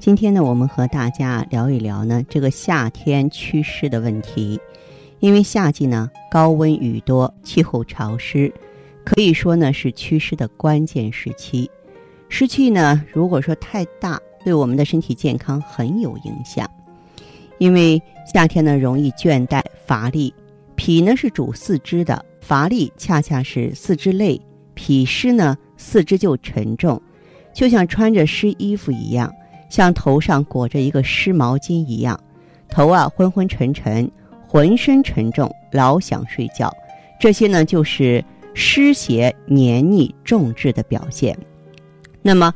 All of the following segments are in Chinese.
今天呢，我们和大家聊一聊呢这个夏天祛湿的问题。因为夏季呢高温雨多，气候潮湿，可以说呢是祛湿的关键时期。湿气呢如果说太大，对我们的身体健康很有影响。因为夏天呢容易倦怠乏力，脾呢是主四肢的，乏力恰恰是四肢累，脾湿呢四肢就沉重，就像穿着湿衣服一样。像头上裹着一个湿毛巾一样，头啊昏昏沉沉，浑身沉重，老想睡觉。这些呢，就是湿邪黏腻重滞的表现。那么，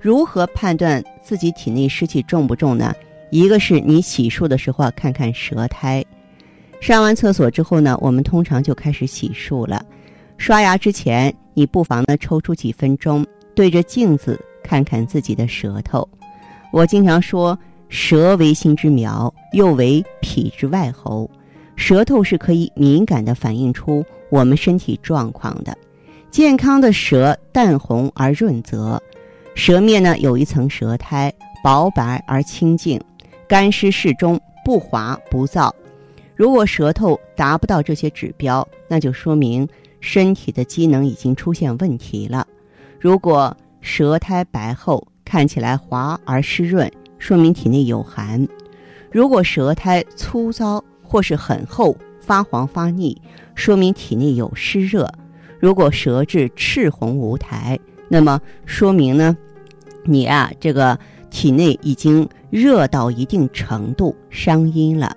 如何判断自己体内湿气重不重呢？一个是你洗漱的时候啊，看看舌苔。上完厕所之后呢，我们通常就开始洗漱了。刷牙之前，你不妨呢抽出几分钟，对着镜子看看自己的舌头。我经常说，舌为心之苗，又为脾之外喉。舌头是可以敏感的反映出我们身体状况的。健康的舌淡红而润泽，舌面呢有一层舌苔，薄白而清净，干湿适中，不滑不燥。如果舌头达不到这些指标，那就说明身体的机能已经出现问题了。如果舌苔白厚，看起来滑而湿润，说明体内有寒；如果舌苔粗糙或是很厚、发黄发腻，说明体内有湿热；如果舌质赤红无苔，那么说明呢，你啊这个体内已经热到一定程度，伤阴了。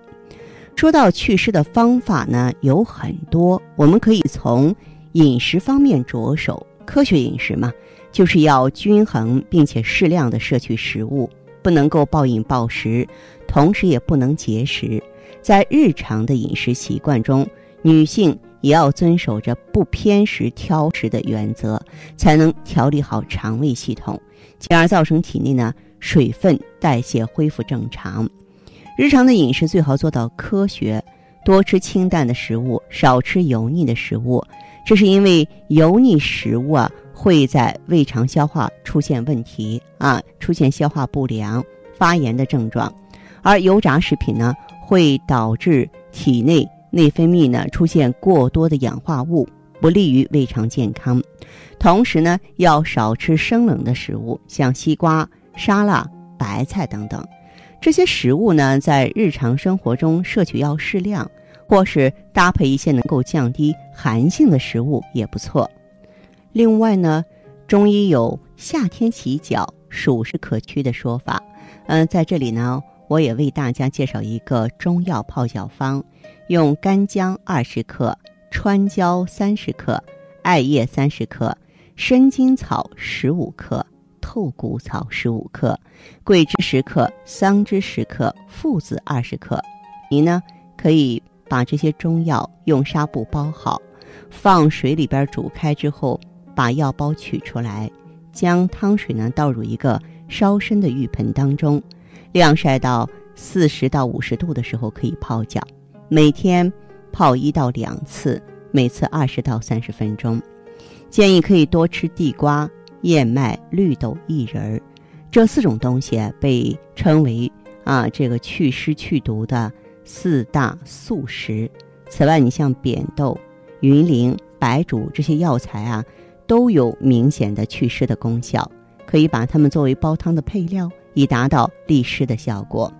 说到祛湿的方法呢，有很多，我们可以从饮食方面着手，科学饮食嘛。就是要均衡并且适量的摄取食物，不能够暴饮暴食，同时也不能节食。在日常的饮食习惯中，女性也要遵守着不偏食挑食的原则，才能调理好肠胃系统，进而造成体内呢水分代谢恢复正常。日常的饮食最好做到科学，多吃清淡的食物，少吃油腻的食物。这是因为油腻食物啊。会在胃肠消化出现问题啊，出现消化不良、发炎的症状，而油炸食品呢，会导致体内内分泌呢出现过多的氧化物，不利于胃肠健康。同时呢，要少吃生冷的食物，像西瓜、沙拉、白菜等等。这些食物呢，在日常生活中摄取要适量，或是搭配一些能够降低寒性的食物也不错。另外呢，中医有夏天洗脚暑湿可驱的说法。嗯，在这里呢，我也为大家介绍一个中药泡脚方：用干姜二十克、川椒三十克、艾叶三十克、生筋草十五克、透骨草十五克、桂枝十克、桑枝十克、附子二十克。你呢，可以把这些中药用纱布包好，放水里边煮开之后。把药包取出来，将汤水呢倒入一个稍深的浴盆当中，晾晒到四十到五十度的时候可以泡脚。每天泡一到两次，每次二十到三十分钟。建议可以多吃地瓜、燕麦、绿豆、薏仁儿，这四种东西被称为啊这个祛湿去毒的四大素食。此外，你像扁豆、云苓、白术这些药材啊。都有明显的祛湿的功效，可以把它们作为煲汤的配料，以达到利湿的效果。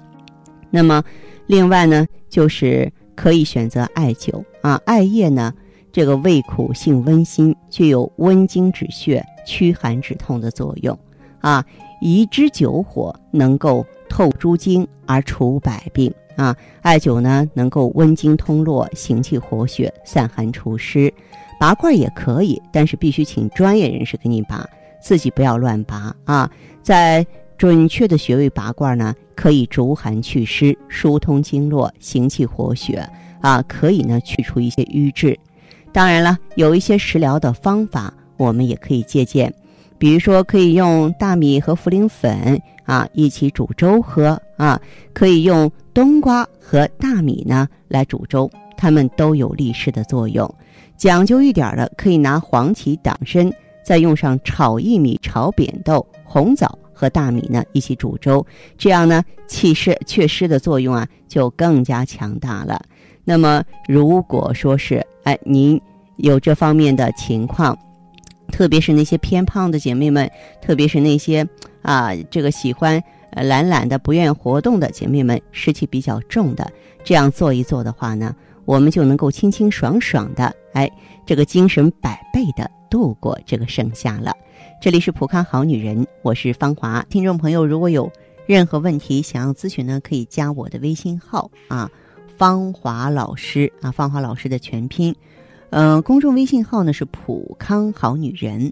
那么，另外呢，就是可以选择艾灸啊，艾叶呢，这个味苦性温辛，具有温经止血、驱寒止痛的作用啊。宜之灸火，能够透诸经而除百病啊。艾灸呢，能够温经通络、行气活血、散寒除湿。拔罐也可以，但是必须请专业人士给你拔，自己不要乱拔啊！在准确的穴位拔罐呢，可以逐寒祛湿、疏通经络、行气活血啊，可以呢去除一些瘀滞。当然了，有一些食疗的方法，我们也可以借鉴，比如说可以用大米和茯苓粉啊一起煮粥喝啊，可以用冬瓜和大米呢来煮粥，它们都有利湿的作用。讲究一点的，可以拿黄芪、党参，再用上炒薏米、炒扁豆、红枣和大米呢一起煮粥，这样呢祛湿祛湿的作用啊就更加强大了。那么如果说是哎您有这方面的情况，特别是那些偏胖的姐妹们，特别是那些啊这个喜欢呃懒懒的不愿意活动的姐妹们，湿气比较重的，这样做一做的话呢。我们就能够清清爽爽的，哎，这个精神百倍的度过这个盛夏了。这里是普康好女人，我是芳华。听众朋友，如果有任何问题想要咨询呢，可以加我的微信号啊，芳华老师啊，芳华老师的全拼。嗯，公众微信号呢是普康好女人。